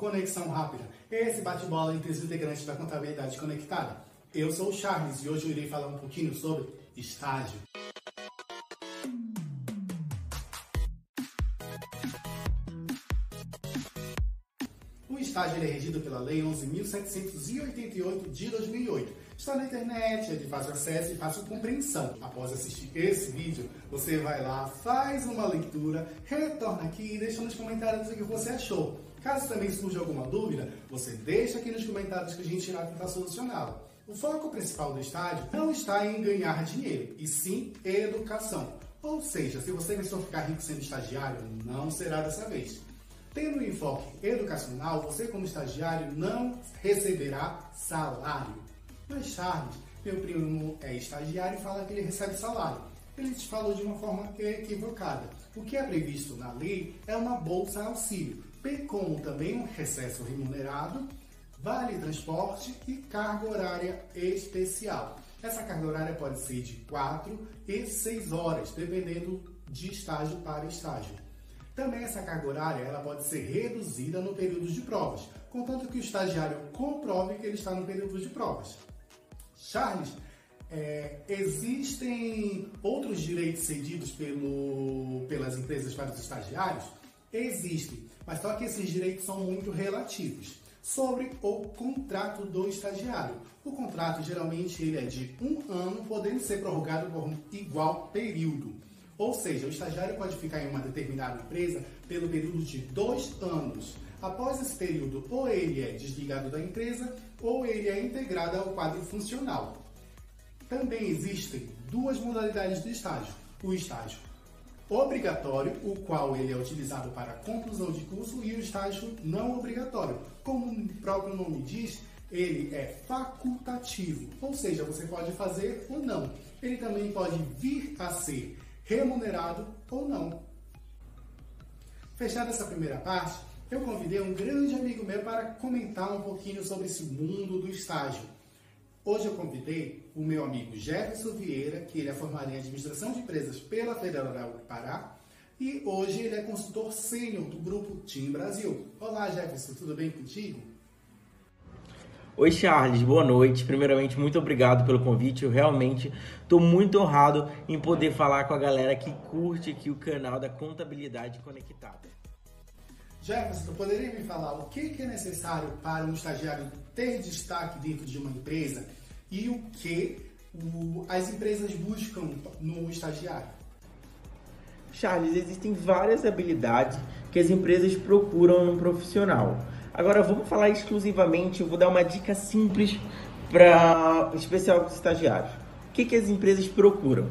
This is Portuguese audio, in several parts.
Conexão Rápida. Esse bate-bola entre os integrantes da Contabilidade Conectada. Eu sou o Charles e hoje eu irei falar um pouquinho sobre estágio. O estágio é regido pela Lei 11.788 de 2008. Está na internet, é de fácil acesso e fácil compreensão. Após assistir esse vídeo, você vai lá, faz uma leitura, retorna aqui e deixa nos comentários o que você achou. Caso também surja alguma dúvida, você deixa aqui nos comentários que a gente irá tentar solucioná-la. O foco principal do estágio não está em ganhar dinheiro, e sim educação. Ou seja, se você pensou ficar rico sendo estagiário, não será dessa vez. Tendo um enfoque educacional, você como estagiário não receberá salário. Mas Charles, meu primo é estagiário e fala que ele recebe salário. Ele te falou de uma forma equivocada. O que é previsto na lei é uma bolsa auxílio, bem como também um recesso remunerado, vale transporte e carga horária especial. Essa carga horária pode ser de 4 e 6 horas, dependendo de estágio para estágio. Também essa carga horária ela pode ser reduzida no período de provas, contanto que o estagiário comprove que ele está no período de provas. Charles, é, existem outros direitos cedidos pelo, pelas empresas para os estagiários? Existem, mas só que esses direitos são muito relativos. Sobre o contrato do estagiário. O contrato geralmente ele é de um ano, podendo ser prorrogado por um igual período. Ou seja, o estagiário pode ficar em uma determinada empresa pelo período de dois anos. Após esse período, ou ele é desligado da empresa, ou ele é integrado ao quadro funcional. Também existem duas modalidades de estágio. O estágio obrigatório, o qual ele é utilizado para conclusão de curso, e o estágio não obrigatório. Como o próprio nome diz, ele é facultativo, ou seja, você pode fazer ou não. Ele também pode vir a ser remunerado ou não. Fechada essa primeira parte, eu convidei um grande amigo meu para comentar um pouquinho sobre esse mundo do estágio. Hoje eu convidei o meu amigo Jefferson Vieira, que ele é formado em Administração de Empresas pela Federal do Pará, e hoje ele é consultor sênior do Grupo Team Brasil. Olá Jefferson, tudo bem contigo? Oi Charles, boa noite. Primeiramente, muito obrigado pelo convite. Eu realmente estou muito honrado em poder falar com a galera que curte aqui o canal da Contabilidade Conectada. Jefferson, poderia me falar o que é necessário para um estagiário ter destaque dentro de uma empresa e o que as empresas buscam no estagiário? Charles, existem várias habilidades que as empresas procuram num profissional. Agora vamos falar exclusivamente, eu vou dar uma dica simples para especial para os estagiários. O que, que as empresas procuram?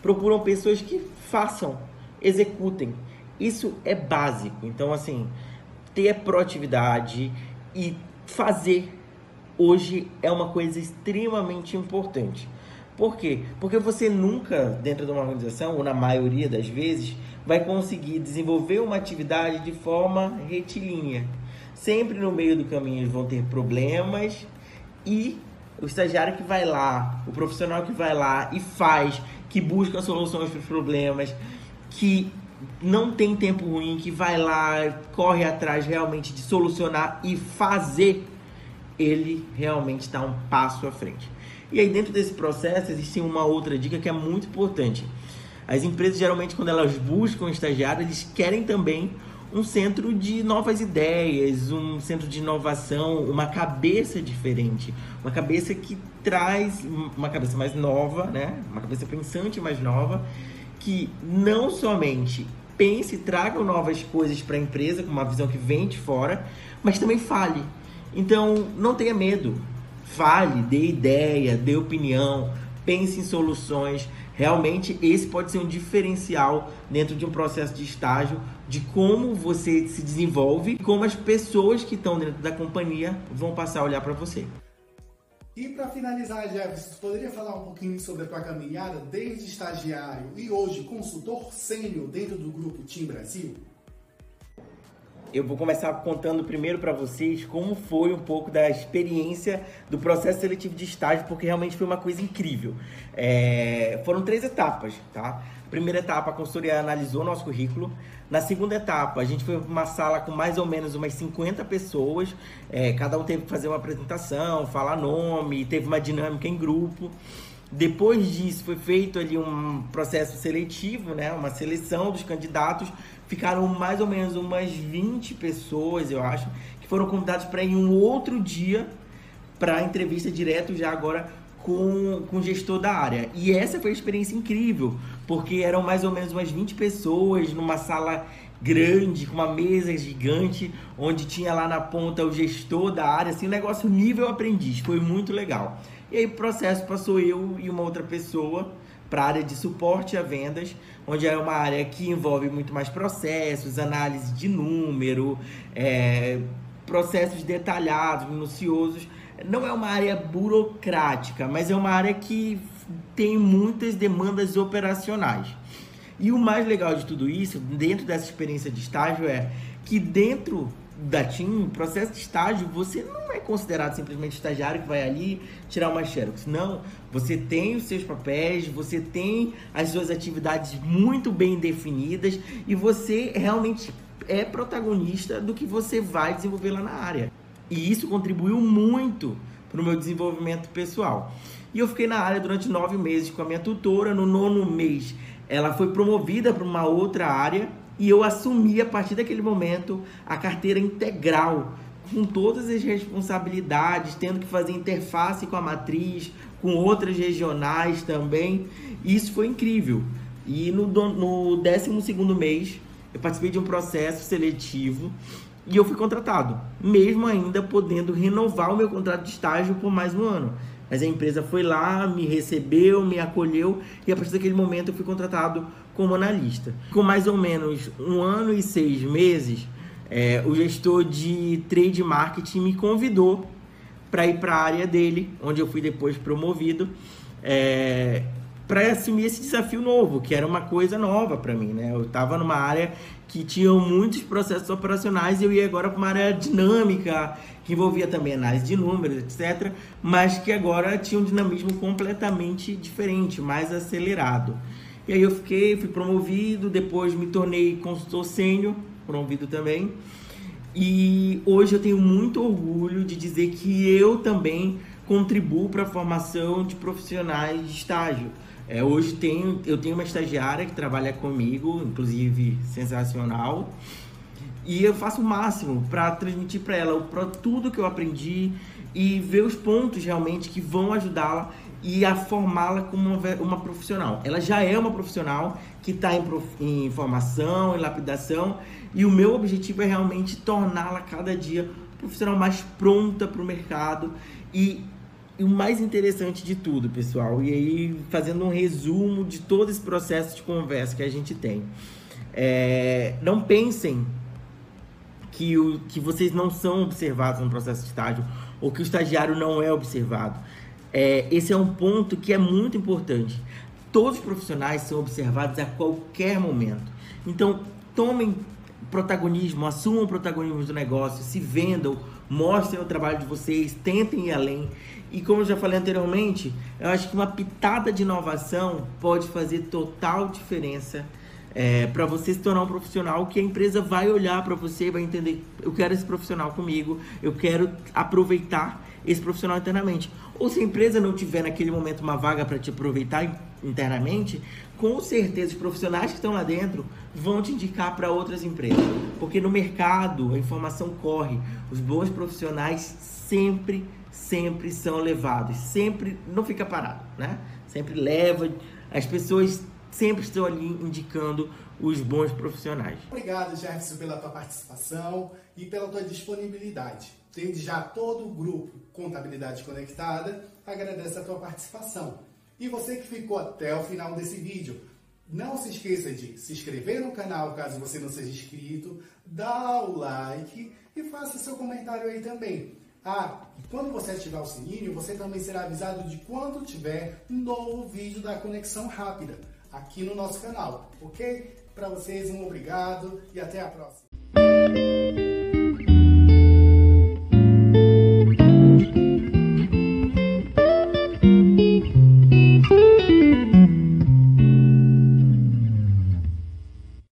Procuram pessoas que façam, executem. Isso é básico. Então, assim, ter proatividade e fazer hoje é uma coisa extremamente importante. Por quê? Porque você nunca, dentro de uma organização, ou na maioria das vezes, vai conseguir desenvolver uma atividade de forma retilínea. Sempre no meio do caminho vão ter problemas e o estagiário que vai lá, o profissional que vai lá e faz, que busca soluções para os problemas, que não tem tempo ruim, que vai lá, corre atrás realmente de solucionar e fazer, ele realmente está um passo à frente. E aí dentro desse processo existe uma outra dica que é muito importante. As empresas geralmente quando elas buscam estagiário, eles querem também um centro de novas ideias, um centro de inovação, uma cabeça diferente, uma cabeça que traz uma cabeça mais nova, né? Uma cabeça pensante mais nova que não somente pense e traga novas coisas para a empresa, com uma visão que vem de fora, mas também fale. Então, não tenha medo. Fale, dê ideia, dê opinião, pense em soluções. Realmente, esse pode ser um diferencial dentro de um processo de estágio, de como você se desenvolve e como as pessoas que estão dentro da companhia vão passar a olhar para você. E para finalizar, Jefferson, poderia falar um pouquinho sobre a tua caminhada desde estagiário e hoje consultor sênior dentro do grupo Team Brasil? Eu vou começar contando primeiro para vocês como foi um pouco da experiência do processo seletivo de estágio, porque realmente foi uma coisa incrível. É... Foram três etapas, tá? Primeira etapa, a consultoria analisou nosso currículo. Na segunda etapa, a gente foi para uma sala com mais ou menos umas 50 pessoas, é, cada um teve que fazer uma apresentação, falar nome, teve uma dinâmica em grupo. Depois disso, foi feito ali um processo seletivo, né, uma seleção dos candidatos. Ficaram mais ou menos umas 20 pessoas, eu acho, que foram convidados para ir um outro dia para entrevista direto já agora com, com o gestor da área. E essa foi uma experiência incrível, porque eram mais ou menos umas 20 pessoas numa sala grande, com uma mesa gigante, onde tinha lá na ponta o gestor da área, assim, um negócio nível aprendiz. Foi muito legal. E aí o processo passou eu e uma outra pessoa para a área de suporte a vendas, onde é uma área que envolve muito mais processos, análise de número, é, processos detalhados, minuciosos não é uma área burocrática, mas é uma área que tem muitas demandas operacionais. E o mais legal de tudo isso, dentro dessa experiência de estágio, é que dentro da TIM, processo de estágio, você não é considerado simplesmente estagiário que vai ali tirar uma xerox. Não, você tem os seus papéis, você tem as suas atividades muito bem definidas e você realmente é protagonista do que você vai desenvolver lá na área. E isso contribuiu muito para o meu desenvolvimento pessoal. E eu fiquei na área durante nove meses com a minha tutora. No nono mês, ela foi promovida para uma outra área e eu assumi a partir daquele momento a carteira integral, com todas as responsabilidades, tendo que fazer interface com a matriz, com outras regionais também. E isso foi incrível. E no, no 12 mês, eu participei de um processo seletivo e eu fui contratado, mesmo ainda podendo renovar o meu contrato de estágio por mais um ano. Mas a empresa foi lá, me recebeu, me acolheu e a partir daquele momento eu fui contratado como analista. Com mais ou menos um ano e seis meses, é, o gestor de trade marketing me convidou para ir para a área dele, onde eu fui depois promovido, é, para assumir esse desafio novo, que era uma coisa nova para mim. Né? Eu estava numa área que tinham muitos processos operacionais e eu ia agora para uma área dinâmica, que envolvia também análise de números, etc., mas que agora tinha um dinamismo completamente diferente, mais acelerado. E aí eu fiquei, fui promovido, depois me tornei consultor sênior, promovido também. E hoje eu tenho muito orgulho de dizer que eu também contribuo para a formação de profissionais de estágio. É, hoje tenho, eu tenho uma estagiária que trabalha comigo, inclusive sensacional, e eu faço o máximo para transmitir para ela pra tudo que eu aprendi e ver os pontos realmente que vão ajudá-la e a formá-la como uma, uma, profissional. Ela já é uma profissional que está em, em formação, em lapidação, e o meu objetivo é realmente torná-la cada dia profissional mais pronta para o mercado e e o mais interessante de tudo, pessoal, e aí fazendo um resumo de todo esse processo de conversa que a gente tem. É, não pensem que, o, que vocês não são observados no processo de estágio ou que o estagiário não é observado. É, esse é um ponto que é muito importante. Todos os profissionais são observados a qualquer momento. Então, tomem protagonismo, assumam o protagonismo do negócio, se vendam, mostrem o trabalho de vocês, tentem ir além. E como eu já falei anteriormente, eu acho que uma pitada de inovação pode fazer total diferença é, para você se tornar um profissional que a empresa vai olhar para você e vai entender: eu quero esse profissional comigo, eu quero aproveitar esse profissional internamente. Ou se a empresa não tiver naquele momento uma vaga para te aproveitar internamente, com certeza os profissionais que estão lá dentro vão te indicar para outras empresas. Porque no mercado a informação corre, os bons profissionais sempre sempre são levados, sempre não fica parado, né? Sempre leva, as pessoas sempre estão ali indicando os bons profissionais. Obrigado, Jefferson, pela tua participação e pela tua disponibilidade. Desde já todo o grupo Contabilidade Conectada agradece a tua participação. E você que ficou até o final desse vídeo, não se esqueça de se inscrever no canal caso você não seja inscrito, dar o like e faça seu comentário aí também. Ah, e quando você ativar o sininho, você também será avisado de quando tiver um novo vídeo da Conexão Rápida aqui no nosso canal, ok? Para vocês, um obrigado e até a próxima.